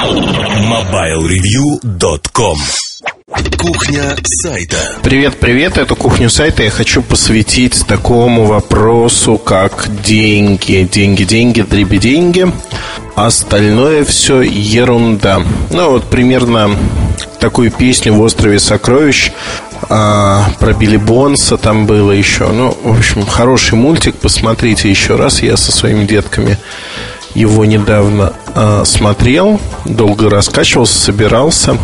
MobileReview.com Кухня сайта. Привет, привет. Эту кухню сайта я хочу посвятить такому вопросу, как деньги. Деньги, деньги, дриби деньги. Остальное все ерунда. Ну, вот примерно такую песню в острове сокровищ а, про Билли Бонса там было еще. Ну, в общем, хороший мультик. Посмотрите еще раз. Я со своими детками его недавно э, смотрел, долго раскачивался, собирался.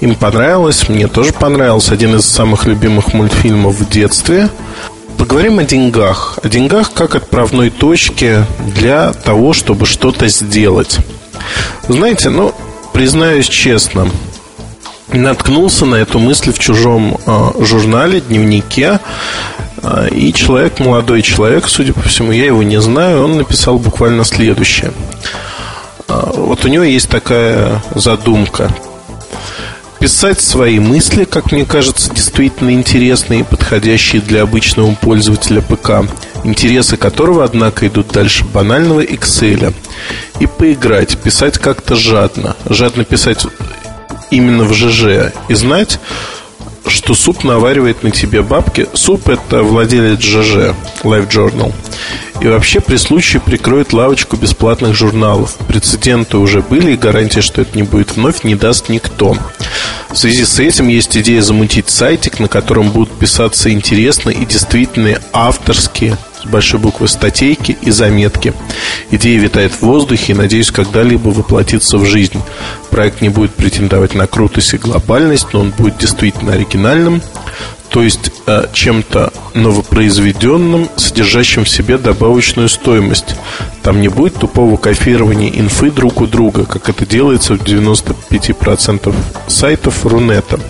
Им понравилось, мне тоже понравился. Один из самых любимых мультфильмов в детстве. Поговорим о деньгах. О деньгах как отправной точке для того, чтобы что-то сделать. Знаете, ну, признаюсь честно, наткнулся на эту мысль в чужом э, журнале, дневнике. Э, и человек, молодой человек, судя по всему, я его не знаю, он написал буквально следующее. Э, вот у него есть такая задумка. Писать свои мысли, как мне кажется, действительно интересные и подходящие для обычного пользователя ПК, интересы которого, однако, идут дальше банального Excel. И поиграть, писать как-то жадно. Жадно писать именно в ЖЖ и знать, что суп наваривает на тебе бабки. Суп это владелец ЖЖ, Life Journal. И вообще при случае прикроет лавочку бесплатных журналов. Прецеденты уже были, и гарантия, что это не будет вновь, не даст никто. В связи с этим есть идея замутить сайтик, на котором будут писаться интересные и действительные авторские с большой буквы статейки и заметки. Идея витает в воздухе и, надеюсь, когда-либо воплотится в жизнь. Проект не будет претендовать на крутость и глобальность, но он будет действительно оригинальным, то есть э, чем-то новопроизведенным, содержащим в себе добавочную стоимость. Там не будет тупого копирования инфы друг у друга, как это делается в 95% сайтов Рунета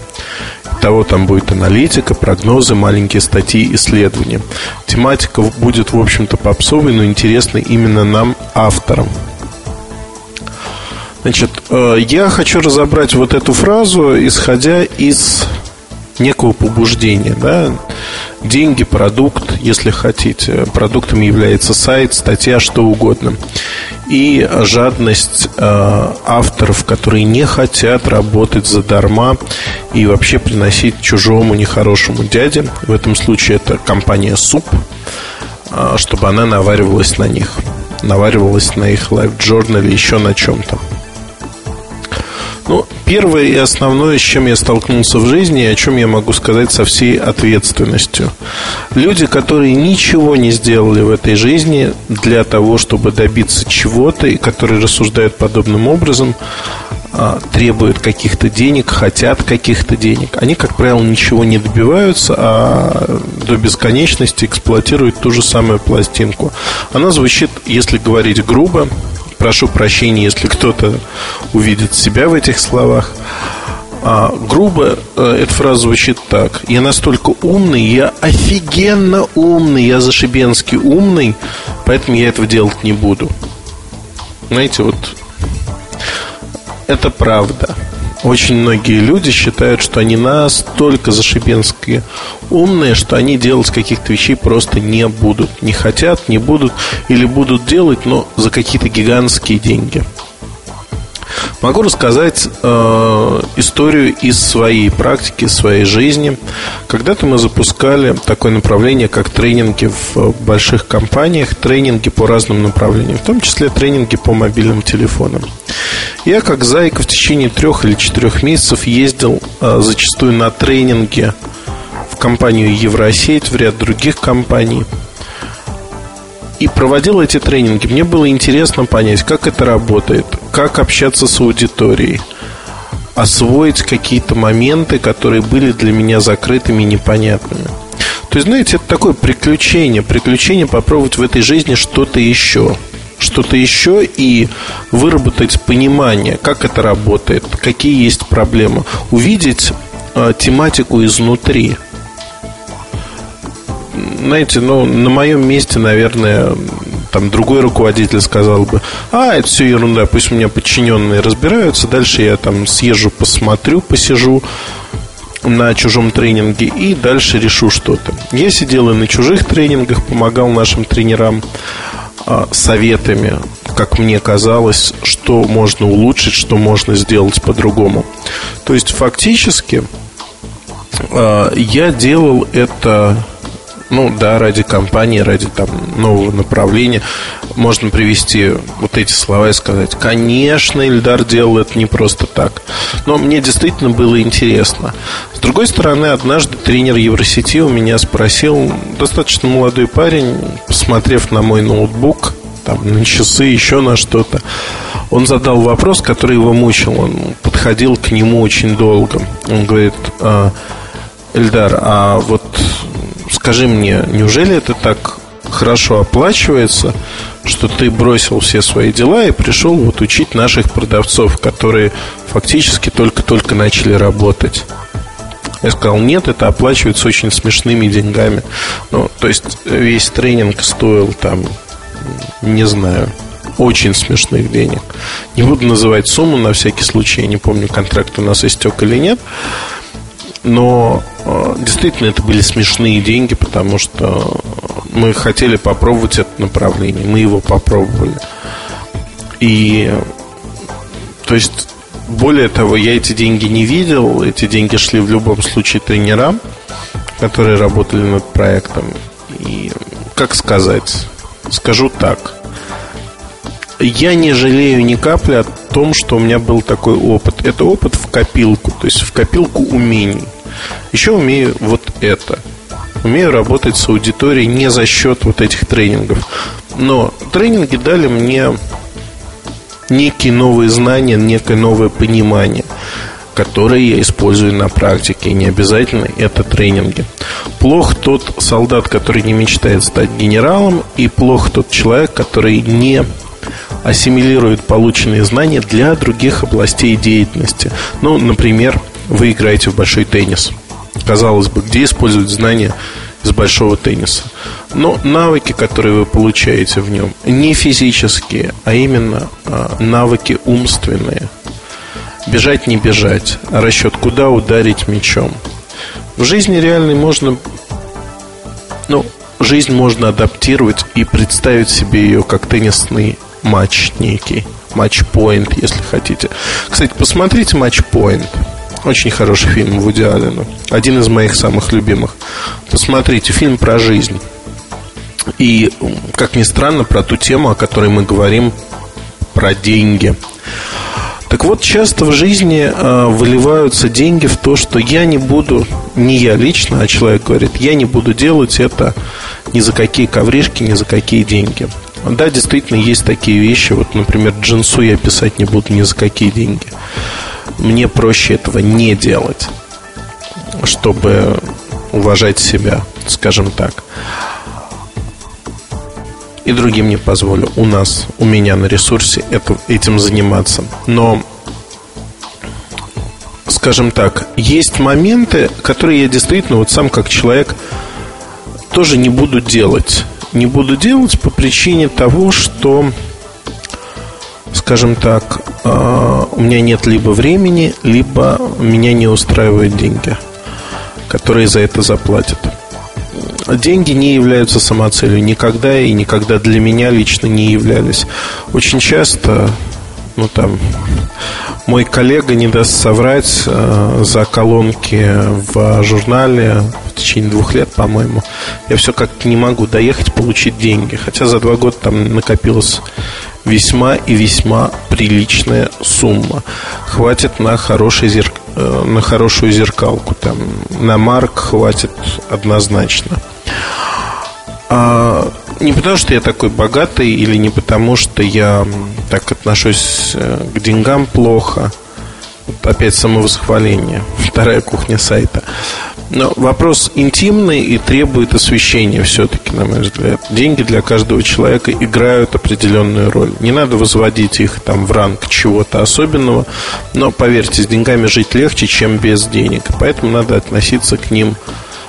того, там будет аналитика, прогнозы, маленькие статьи, исследования. Тематика будет, в общем-то, попсовой, но интересной именно нам, авторам. Значит, э, я хочу разобрать вот эту фразу, исходя из некого побуждения. Да? Деньги, продукт, если хотите. Продуктом является сайт, статья, что угодно. И жадность э, авторов, которые не хотят работать задарма и вообще приносить чужому нехорошему дяде. В этом случае это компания СУП, э, чтобы она наваривалась на них. Наваривалась на их LiveJournal е, еще на чем-то. Ну, первое и основное, с чем я столкнулся в жизни, и о чем я могу сказать со всей ответственностью. Люди, которые ничего не сделали в этой жизни для того, чтобы добиться чего-то, и которые рассуждают подобным образом, а, требуют каких-то денег, хотят каких-то денег. Они, как правило, ничего не добиваются, а до бесконечности эксплуатируют ту же самую пластинку. Она звучит, если говорить грубо, прошу прощения, если кто-то увидит себя в этих словах. А, грубо э, эта фраза звучит так. Я настолько умный, я офигенно умный, я зашибенский умный, поэтому я этого делать не буду. Знаете, вот это правда. Очень многие люди считают, что они настолько зашибенские умные, что они делать каких-то вещей просто не будут. Не хотят, не будут или будут делать, но за какие-то гигантские деньги. Могу рассказать э, историю из своей практики, своей жизни. Когда-то мы запускали такое направление, как тренинги в больших компаниях, тренинги по разным направлениям, в том числе тренинги по мобильным телефонам. Я, как зайка, в течение трех или четырех месяцев ездил э, зачастую на тренинги в компанию Евросеть, в ряд других компаний – и проводил эти тренинги, мне было интересно понять, как это работает, как общаться с аудиторией, освоить какие-то моменты, которые были для меня закрытыми и непонятными. То есть, знаете, это такое приключение, приключение попробовать в этой жизни что-то еще что-то еще и выработать понимание, как это работает, какие есть проблемы, увидеть э, тематику изнутри знаете, ну, на моем месте, наверное, там другой руководитель сказал бы, а, это все ерунда, пусть у меня подчиненные разбираются, дальше я там съезжу, посмотрю, посижу на чужом тренинге и дальше решу что-то. Я сидел и на чужих тренингах, помогал нашим тренерам, а, советами, как мне казалось, что можно улучшить, что можно сделать по-другому. То есть фактически а, я делал это ну да, ради компании, ради там нового направления. Можно привести вот эти слова и сказать, конечно, Ильдар делал это не просто так. Но мне действительно было интересно. С другой стороны, однажды тренер Евросети у меня спросил, достаточно молодой парень, посмотрев на мой ноутбук, там, на часы, еще на что-то. Он задал вопрос, который его мучил. Он подходил к нему очень долго. Он говорит, «А, Эльдар, а вот скажи мне, неужели это так хорошо оплачивается, что ты бросил все свои дела и пришел вот учить наших продавцов, которые фактически только-только начали работать? Я сказал, нет, это оплачивается очень смешными деньгами. Ну, то есть весь тренинг стоил там, не знаю, очень смешных денег. Не буду называть сумму на всякий случай, я не помню, контракт у нас истек или нет. Но э, действительно это были смешные деньги, потому что мы хотели попробовать это направление, мы его попробовали. И то есть более того, я эти деньги не видел, эти деньги шли в любом случае тренерам, которые работали над проектом. И как сказать, скажу так, я не жалею ни капли о том, что у меня был такой опыт. Это опыт в копилку, то есть в копилку умений. Еще умею вот это. Умею работать с аудиторией не за счет вот этих тренингов. Но тренинги дали мне некие новые знания, некое новое понимание, которое я использую на практике. И не обязательно это тренинги. Плох тот солдат, который не мечтает стать генералом, и плох тот человек, который не ассимилирует полученные знания для других областей деятельности. Ну, например, вы играете в большой теннис. Казалось бы, где использовать знания из большого тенниса? Но навыки, которые вы получаете в нем, не физические, а именно а, навыки умственные. Бежать, не бежать, расчет, куда ударить мячом. В жизни реальной можно, ну, жизнь можно адаптировать и представить себе ее как теннисный матч некий. Матч-поинт, если хотите. Кстати, посмотрите матч-поинт. Очень хороший фильм Вуди Аллена. Один из моих самых любимых. Посмотрите, фильм про жизнь. И, как ни странно, про ту тему, о которой мы говорим, про деньги. Так вот, часто в жизни э, выливаются деньги в то, что я не буду, не я лично, а человек говорит, я не буду делать это ни за какие ковришки, ни за какие деньги. Да, действительно, есть такие вещи. Вот, например, джинсу я писать не буду ни за какие деньги мне проще этого не делать, чтобы уважать себя, скажем так. И другим не позволю. У нас, у меня на ресурсе это, этим заниматься. Но, скажем так, есть моменты, которые я действительно, вот сам как человек, тоже не буду делать. Не буду делать по причине того, что скажем так, а, у меня нет либо времени, либо меня не устраивают деньги, которые за это заплатят. Деньги не являются самоцелью никогда и никогда для меня лично не являлись. Очень часто, ну там, мой коллега не даст соврать э, за колонки в журнале в течение двух лет, по-моему. Я все как не могу доехать, получить деньги. Хотя за два года там накопилось весьма и весьма приличная сумма. Хватит на, хороший зерк... Э, на хорошую зеркалку. Там, на марк хватит однозначно. А, не потому, что я такой богатый, или не потому, что я так отношусь э, к деньгам плохо. Опять самовосхваление. Вторая кухня сайта. Но вопрос интимный и требует освещения все-таки, на мой взгляд. Деньги для каждого человека играют определенную роль. Не надо возводить их там в ранг чего-то особенного, но поверьте, с деньгами жить легче, чем без денег. Поэтому надо относиться к ним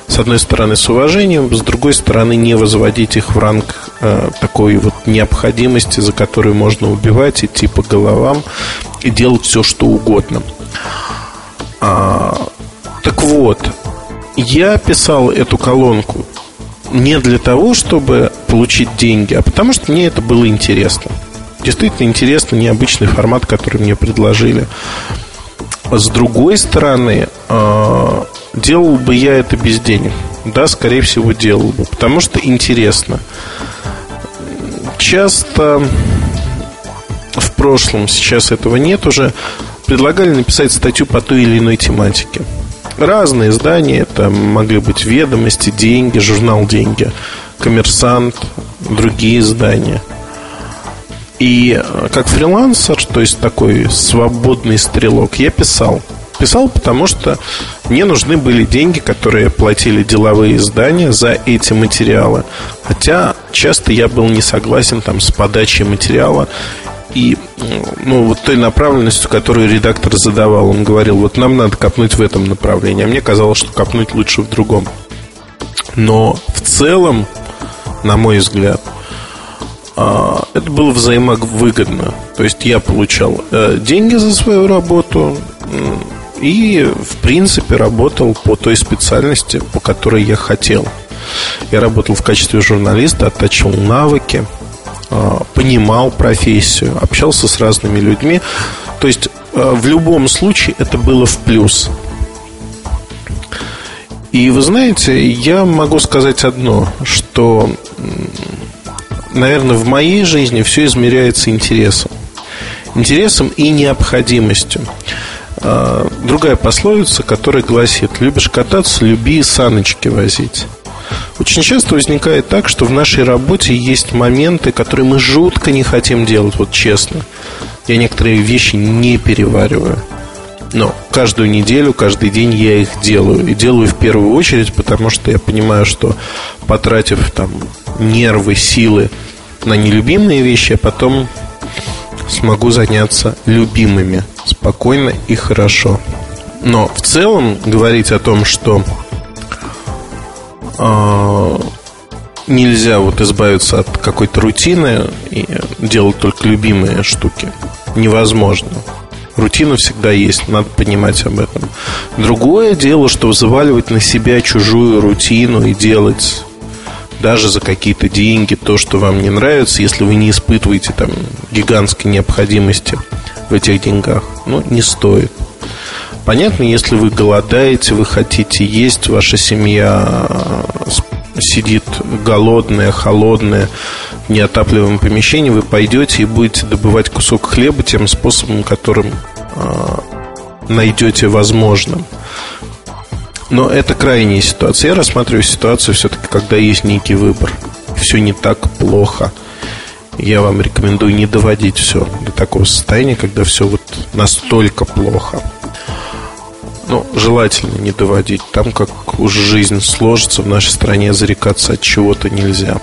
с одной стороны с уважением, с другой стороны не возводить их в ранг э, такой вот необходимости, за которую можно убивать, идти по головам и делать все, что угодно. А, так вот, я писал эту колонку не для того, чтобы получить деньги, а потому что мне это было интересно. Действительно интересно, необычный формат, который мне предложили. С другой стороны, э, делал бы я это без денег. Да, скорее всего, делал бы, потому что интересно. Часто в прошлом, сейчас этого нет уже, предлагали написать статью по той или иной тематике. Разные издания, это могли быть ведомости, деньги, журнал «Деньги», коммерсант, другие издания. И э, как фрилансер, то есть такой свободный стрелок, я писал. Писал, потому что мне нужны были деньги, которые платили деловые издания за эти материалы. Хотя часто я был не согласен там, с подачей материала и ну, вот той направленностью, которую редактор задавал. Он говорил, вот нам надо копнуть в этом направлении, а мне казалось, что копнуть лучше в другом. Но в целом, на мой взгляд, а, это было взаимовыгодно. То есть я получал э, деньги за свою работу и, в принципе, работал по той специальности, по которой я хотел. Я работал в качестве журналиста, оттачивал навыки – а, понимал профессию, общался с разными людьми. То есть а, в любом случае это было в плюс. И вы знаете, я могу сказать одно, что, наверное, в моей жизни все измеряется интересом. Интересом и необходимостью. А, другая пословица, которая гласит «Любишь кататься, люби саночки возить». Очень часто возникает так, что в нашей работе есть моменты, которые мы жутко не хотим делать, вот честно. Я некоторые вещи не перевариваю. Но каждую неделю, каждый день я их делаю. И делаю в первую очередь, потому что я понимаю, что потратив там нервы, силы на нелюбимые вещи, а потом смогу заняться любимыми спокойно и хорошо. Но в целом говорить о том, что а, нельзя вот избавиться от какой-то рутины и делать только любимые штуки. Невозможно. Рутина всегда есть, надо понимать об этом. Другое дело, что заваливать на себя чужую рутину и делать даже за какие-то деньги то, что вам не нравится, если вы не испытываете там гигантской необходимости в этих деньгах, ну, не стоит. Понятно, если вы голодаете, вы хотите есть, ваша семья сидит голодная, холодная, в неотапливаемом помещении, вы пойдете и будете добывать кусок хлеба тем способом, которым э, найдете возможным. Но это крайняя ситуация. Я рассматриваю ситуацию все-таки, когда есть некий выбор. Все не так плохо. Я вам рекомендую не доводить все до такого состояния, когда все вот настолько плохо ну, желательно не доводить. Там, как уж жизнь сложится в нашей стране, зарекаться от чего-то нельзя.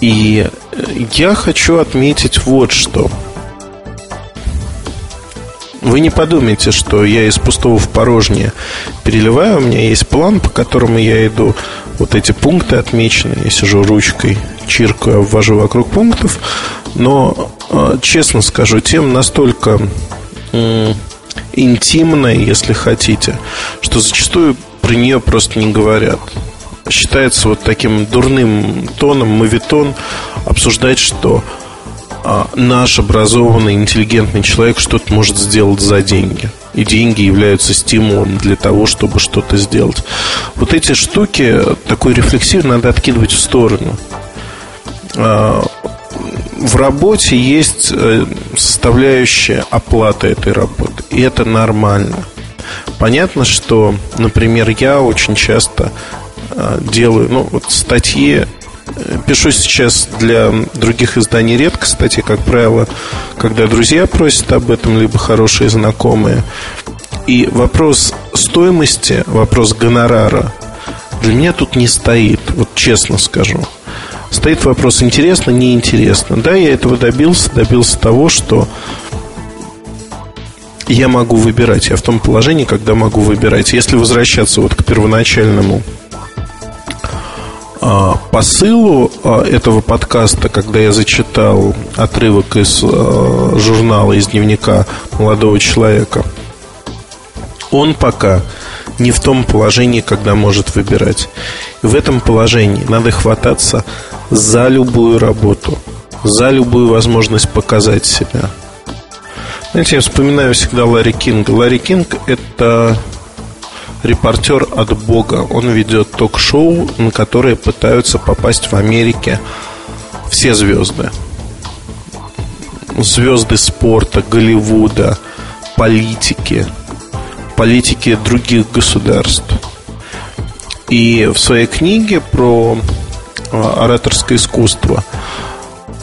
И э, я хочу отметить вот что. Вы не подумайте, что я из пустого в порожнее переливаю. У меня есть план, по которому я иду. Вот эти пункты отмечены. Я сижу ручкой, чиркаю, обвожу вокруг пунктов. Но, э, честно скажу, тем настолько интимная, если хотите, что зачастую про нее просто не говорят. Считается вот таким дурным тоном, мавитон, обсуждать, что наш образованный, интеллигентный человек что-то может сделать за деньги. И деньги являются стимулом для того, чтобы что-то сделать. Вот эти штуки, такой рефлексив надо откидывать в сторону. А, в работе есть э, составляющая оплаты этой работы, и это нормально. Понятно, что, например, я очень часто э, делаю, ну, вот статьи Пишу сейчас для других изданий редко, кстати, как правило, когда друзья просят об этом, либо хорошие знакомые. И вопрос стоимости, вопрос гонорара для меня тут не стоит, вот честно скажу. Стоит вопрос, интересно, неинтересно. Да, я этого добился, добился того, что я могу выбирать. Я в том положении, когда могу выбирать. Если возвращаться вот к первоначальному посылу а, этого подкаста, когда я зачитал отрывок из а, журнала, из дневника молодого человека, он пока не в том положении, когда может выбирать. В этом положении надо хвататься за любую работу, за любую возможность показать себя. Знаете, я вспоминаю всегда Ларри Кинга. Ларри Кинг – это репортер от Бога. Он ведет ток-шоу, на которое пытаются попасть в Америке все звезды. Звезды спорта, Голливуда, политики, политики других государств. И в своей книге про а, ораторское искусство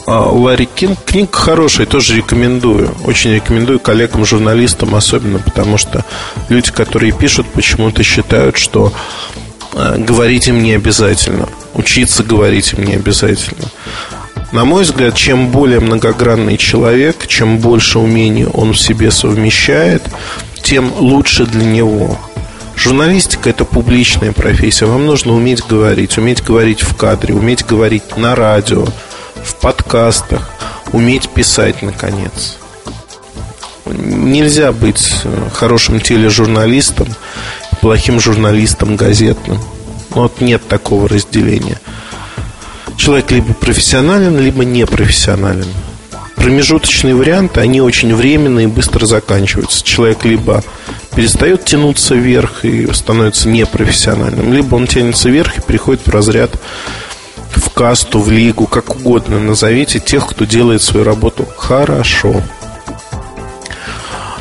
Ларри Кинг. Книга хорошая, тоже рекомендую. Очень рекомендую коллегам, журналистам особенно, потому что люди, которые пишут, почему-то считают, что э, говорить им не обязательно. Учиться говорить им не обязательно. На мой взгляд, чем более многогранный человек, чем больше умений он в себе совмещает, тем лучше для него. Журналистика – это публичная профессия. Вам нужно уметь говорить, уметь говорить в кадре, уметь говорить на радио, в подкастах, уметь писать, наконец. Нельзя быть хорошим тележурналистом, плохим журналистом газетным. Вот нет такого разделения. Человек либо профессионален, либо непрофессионален. Промежуточные варианты, они очень временные и быстро заканчиваются. Человек либо перестает тянуться вверх и становится непрофессиональным, либо он тянется вверх и приходит в разряд касту, в лигу, как угодно назовите тех, кто делает свою работу хорошо.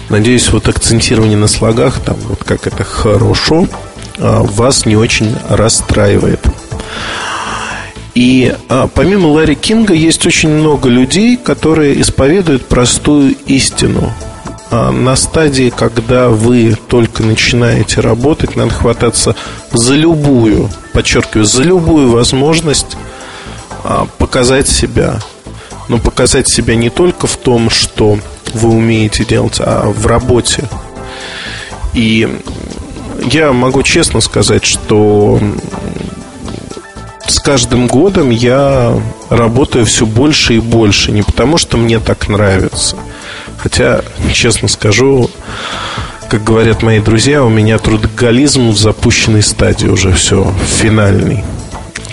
Надеюсь, вот акцентирование на слогах, там вот как это хорошо, а, вас не очень расстраивает. И а, помимо Ларри Кинга есть очень много людей, которые исповедуют простую истину. А, на стадии, когда вы только начинаете работать, надо хвататься за любую, подчеркиваю, за любую возможность показать себя. Но показать себя не только в том, что вы умеете делать, а в работе. И я могу честно сказать, что с каждым годом я работаю все больше и больше. Не потому, что мне так нравится. Хотя, честно скажу, как говорят мои друзья, у меня трудоголизм в запущенной стадии уже все, финальный.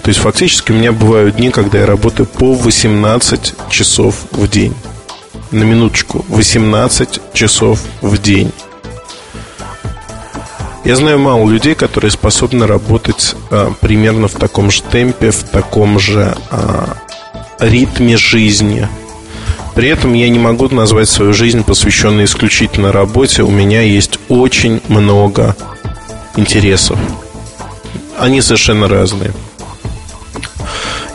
То есть фактически у меня бывают дни, когда я работаю по 18 часов в день. На минуточку, 18 часов в день. Я знаю мало людей, которые способны работать а, примерно в таком же темпе, в таком же а, ритме жизни. При этом я не могу назвать свою жизнь посвященной исключительно работе. У меня есть очень много интересов. Они совершенно разные.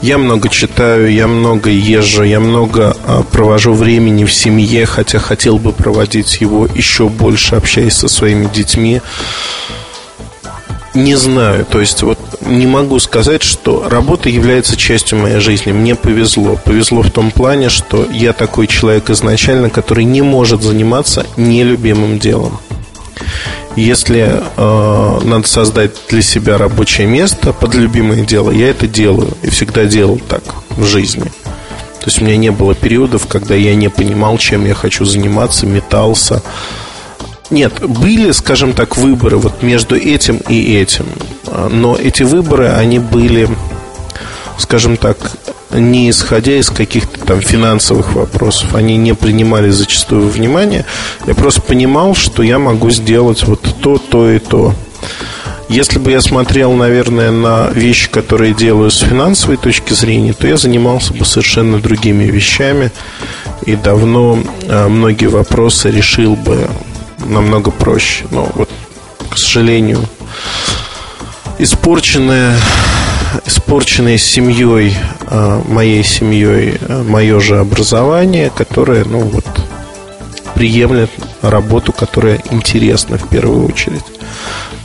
Я много читаю, я много езжу, я много а, провожу времени в семье, хотя хотел бы проводить его еще больше, общаясь со своими детьми. Не знаю, то есть вот не могу сказать, что работа является частью моей жизни. Мне повезло. Повезло в том плане, что я такой человек изначально, который не может заниматься нелюбимым делом. Если э, надо создать для себя рабочее место под любимое дело, я это делаю и всегда делал так в жизни. То есть у меня не было периодов, когда я не понимал, чем я хочу заниматься, метался. Нет, были, скажем так, выборы вот между этим и этим. Но эти выборы, они были, скажем так, не исходя из каких-то там финансовых вопросов. Они не принимали зачастую внимание. Я просто понимал, что я могу сделать вот то, то и то. Если бы я смотрел, наверное, на вещи, которые делаю с финансовой точки зрения, то я занимался бы совершенно другими вещами и давно а, многие вопросы решил бы намного проще. Но вот, к сожалению, испорченная испорченное семьей, а, моей семьей, а, мое же образование, которое, ну вот, приемлет работу, которая интересна в первую очередь.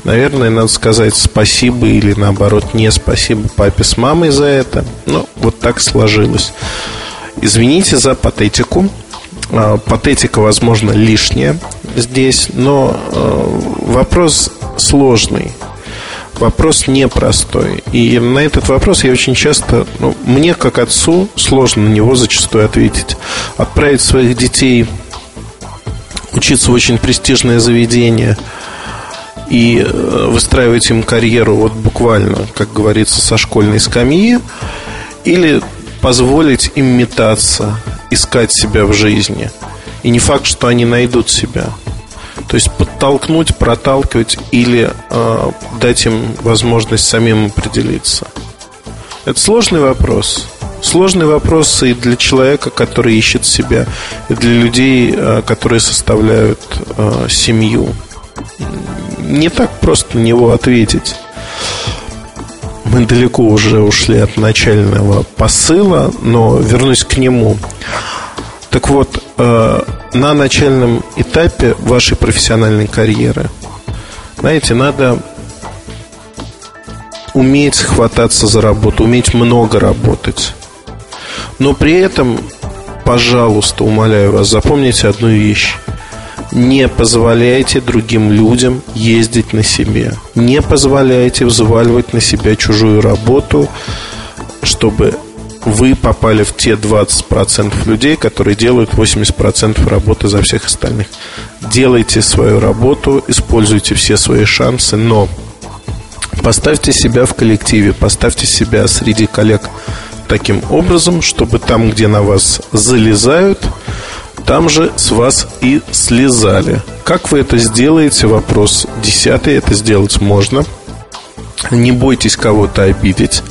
Наверное, надо сказать спасибо или наоборот не спасибо папе с мамой за это. Ну, вот так сложилось. Извините за патетику. А, патетика, возможно, лишняя здесь, но вопрос сложный вопрос непростой. И на этот вопрос я очень часто, ну, мне как отцу сложно на него зачастую ответить. Отправить своих детей учиться в очень престижное заведение и э, выстраивать им карьеру вот буквально, как говорится, со школьной скамьи, или позволить им метаться, искать себя в жизни. И не факт, что они найдут себя. То есть подтолкнуть, проталкивать или э, дать им возможность самим определиться. Это сложный вопрос. Сложный вопрос и для человека, который ищет себя, и для людей, э, которые составляют э, семью. Не так просто на него ответить. Мы далеко уже ушли от начального посыла, но вернусь к нему. Так вот, э, на начальном этапе вашей профессиональной карьеры, знаете, надо уметь хвататься за работу, уметь много работать. Но при этом, пожалуйста, умоляю вас, запомните одну вещь. Не позволяйте другим людям ездить на себе. Не позволяйте взваливать на себя чужую работу, чтобы вы попали в те 20% людей, которые делают 80% работы за всех остальных. Делайте свою работу, используйте все свои шансы, но поставьте себя в коллективе, поставьте себя среди коллег таким образом, чтобы там, где на вас залезают, там же с вас и слезали. Как вы это сделаете? Вопрос десятый. Это сделать можно. Не бойтесь кого-то обидеть.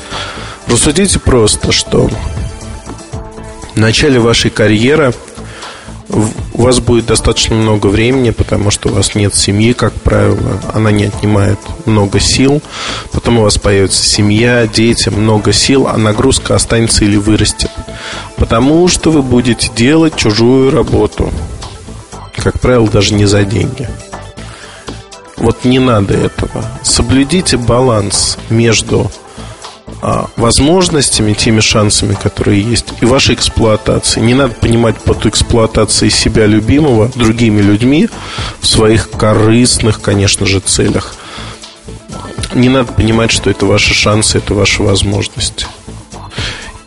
Рассудите просто, что в начале вашей карьеры у вас будет достаточно много времени, потому что у вас нет семьи, как правило, она не отнимает много сил. Потом у вас появится семья, дети, много сил, а нагрузка останется или вырастет. Потому что вы будете делать чужую работу. Как правило, даже не за деньги. Вот не надо этого. Соблюдите баланс между возможностями, теми шансами, которые есть, и вашей эксплуатацией. Не надо понимать под эксплуатацией себя любимого другими людьми в своих корыстных, конечно же, целях. Не надо понимать, что это ваши шансы, это ваши возможности.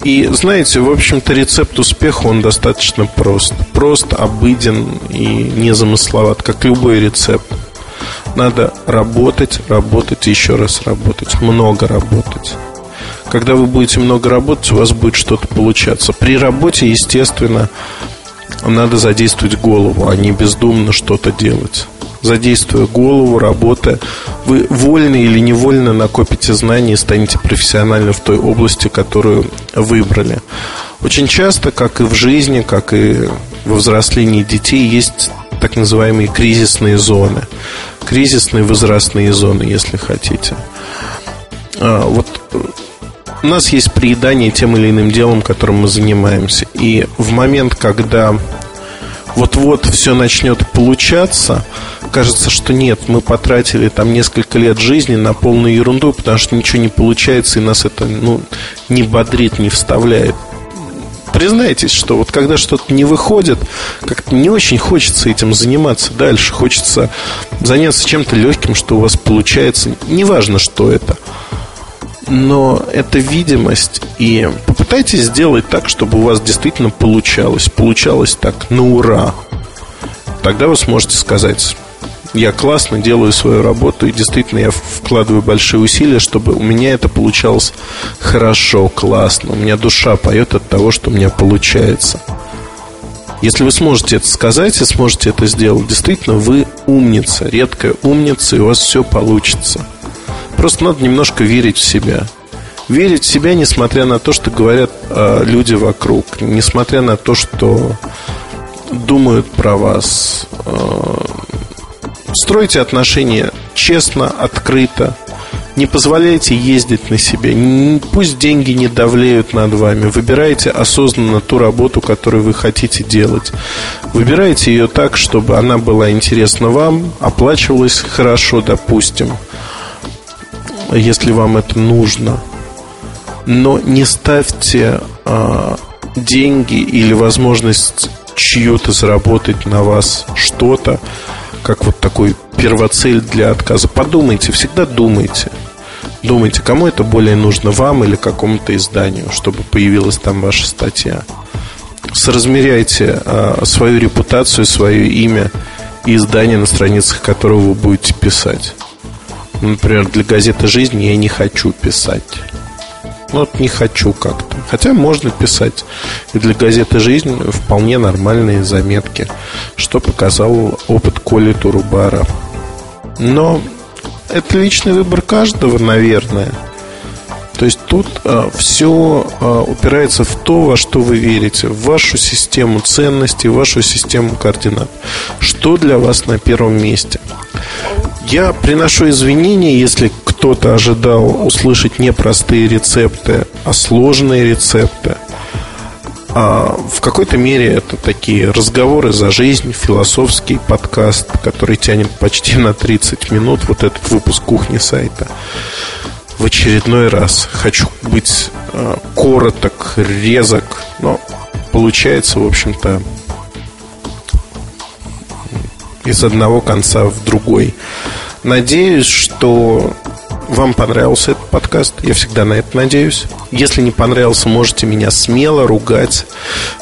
И знаете, в общем-то, рецепт успеха, он достаточно прост. Прост, обыден и незамысловат, как любой рецепт. Надо работать, работать еще раз работать, много работать. Когда вы будете много работать, у вас будет что-то получаться. При работе, естественно, надо задействовать голову, а не бездумно что-то делать. Задействуя голову, работая, вы вольно или невольно накопите знания и станете профессиональным в той области, которую выбрали. Очень часто, как и в жизни, как и во взрослении детей, есть так называемые кризисные зоны. Кризисные возрастные зоны, если хотите. А, вот у нас есть приедание тем или иным делом, которым мы занимаемся. И в момент, когда вот-вот все начнет получаться, кажется, что нет, мы потратили там несколько лет жизни на полную ерунду, потому что ничего не получается, и нас это ну, не бодрит, не вставляет. Признайтесь, что вот когда что-то не выходит, как-то не очень хочется этим заниматься дальше. Хочется заняться чем-то легким, что у вас получается. Неважно, что это но это видимость. И попытайтесь сделать так, чтобы у вас действительно получалось. Получалось так на ура. Тогда вы сможете сказать, я классно делаю свою работу, и действительно я вкладываю большие усилия, чтобы у меня это получалось хорошо, классно. У меня душа поет от того, что у меня получается. Если вы сможете это сказать и сможете это сделать, действительно, вы умница, редкая умница, и у вас все получится. Просто надо немножко верить в себя. Верить в себя, несмотря на то, что говорят э, люди вокруг, несмотря на то, что думают про вас. Э, стройте отношения честно, открыто. Не позволяйте ездить на себе. Пусть деньги не давлеют над вами. Выбирайте осознанно ту работу, которую вы хотите делать. Выбирайте ее так, чтобы она была интересна вам, оплачивалась хорошо, допустим если вам это нужно. Но не ставьте а, деньги или возможность чью-то заработать на вас что-то, как вот такой первоцель для отказа. Подумайте, всегда думайте. Думайте, кому это более нужно, вам или какому-то изданию, чтобы появилась там ваша статья. Соразмеряйте а, свою репутацию, свое имя и издание, на страницах которого вы будете писать. Например, для газеты «Жизнь» я не хочу писать. Вот не хочу как-то. Хотя можно писать. И для газеты «Жизнь» вполне нормальные заметки, что показал опыт Коли Турубара. Но это личный выбор каждого, наверное. То есть тут э, все э, упирается в то, во что вы верите, в вашу систему ценностей, в вашу систему координат. Что для вас на первом месте? Я приношу извинения, если кто-то ожидал услышать не простые рецепты, а сложные рецепты. А в какой-то мере это такие разговоры за жизнь, философский подкаст, который тянет почти на 30 минут, вот этот выпуск кухни сайта. В очередной раз хочу быть э, короток, резок, но получается, в общем-то, из одного конца в другой. Надеюсь, что вам понравился этот подкаст. Я всегда на это надеюсь. Если не понравился, можете меня смело ругать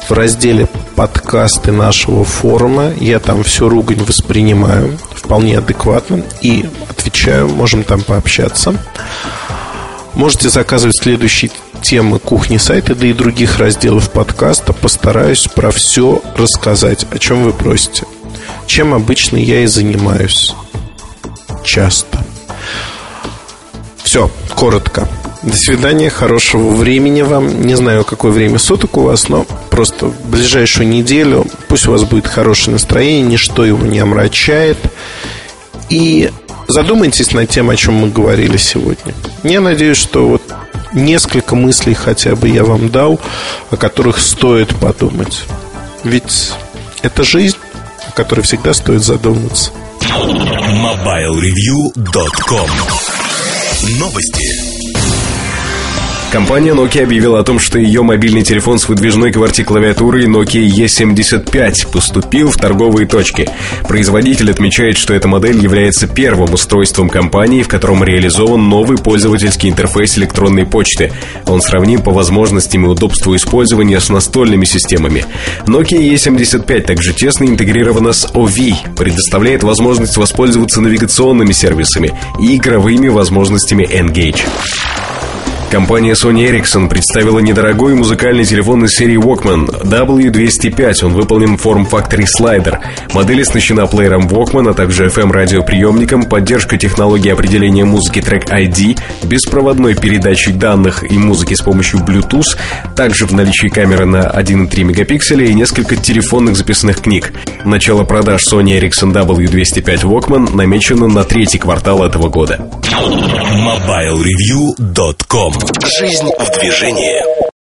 в разделе подкасты нашего форума. Я там всю ругань воспринимаю вполне адекватно и отвечаю. Можем там пообщаться. Можете заказывать следующие темы кухни сайта, да и других разделов подкаста. Постараюсь про все рассказать, о чем вы просите. Чем обычно я и занимаюсь. Часто. Все, коротко. До свидания, хорошего времени вам. Не знаю, какое время суток у вас, но просто в ближайшую неделю пусть у вас будет хорошее настроение, ничто его не омрачает. И задумайтесь над тем, о чем мы говорили сегодня. Я надеюсь, что вот несколько мыслей хотя бы я вам дал, о которых стоит подумать. Ведь это жизнь, о которой всегда стоит задуматься. MobileReview.com Новости. Компания Nokia объявила о том, что ее мобильный телефон с выдвижной QWERTY-клавиатурой Nokia E75 поступил в торговые точки. Производитель отмечает, что эта модель является первым устройством компании, в котором реализован новый пользовательский интерфейс электронной почты. Он сравним по возможностям и удобству использования с настольными системами. Nokia E75 также тесно интегрирована с OV, предоставляет возможность воспользоваться навигационными сервисами и игровыми возможностями Engage. Компания Sony Ericsson представила недорогой музыкальный телефон из серии Walkman W205. Он выполнен в форм-факторе слайдер. Модель оснащена плеером Walkman, а также FM-радиоприемником, поддержкой технологии определения музыки трек ID, беспроводной передачей данных и музыки с помощью Bluetooth, также в наличии камеры на 1,3 мегапикселя и несколько телефонных записных книг. Начало продаж Sony Ericsson W205 Walkman намечено на третий квартал этого года. MobileReview.com Жизнь в движении.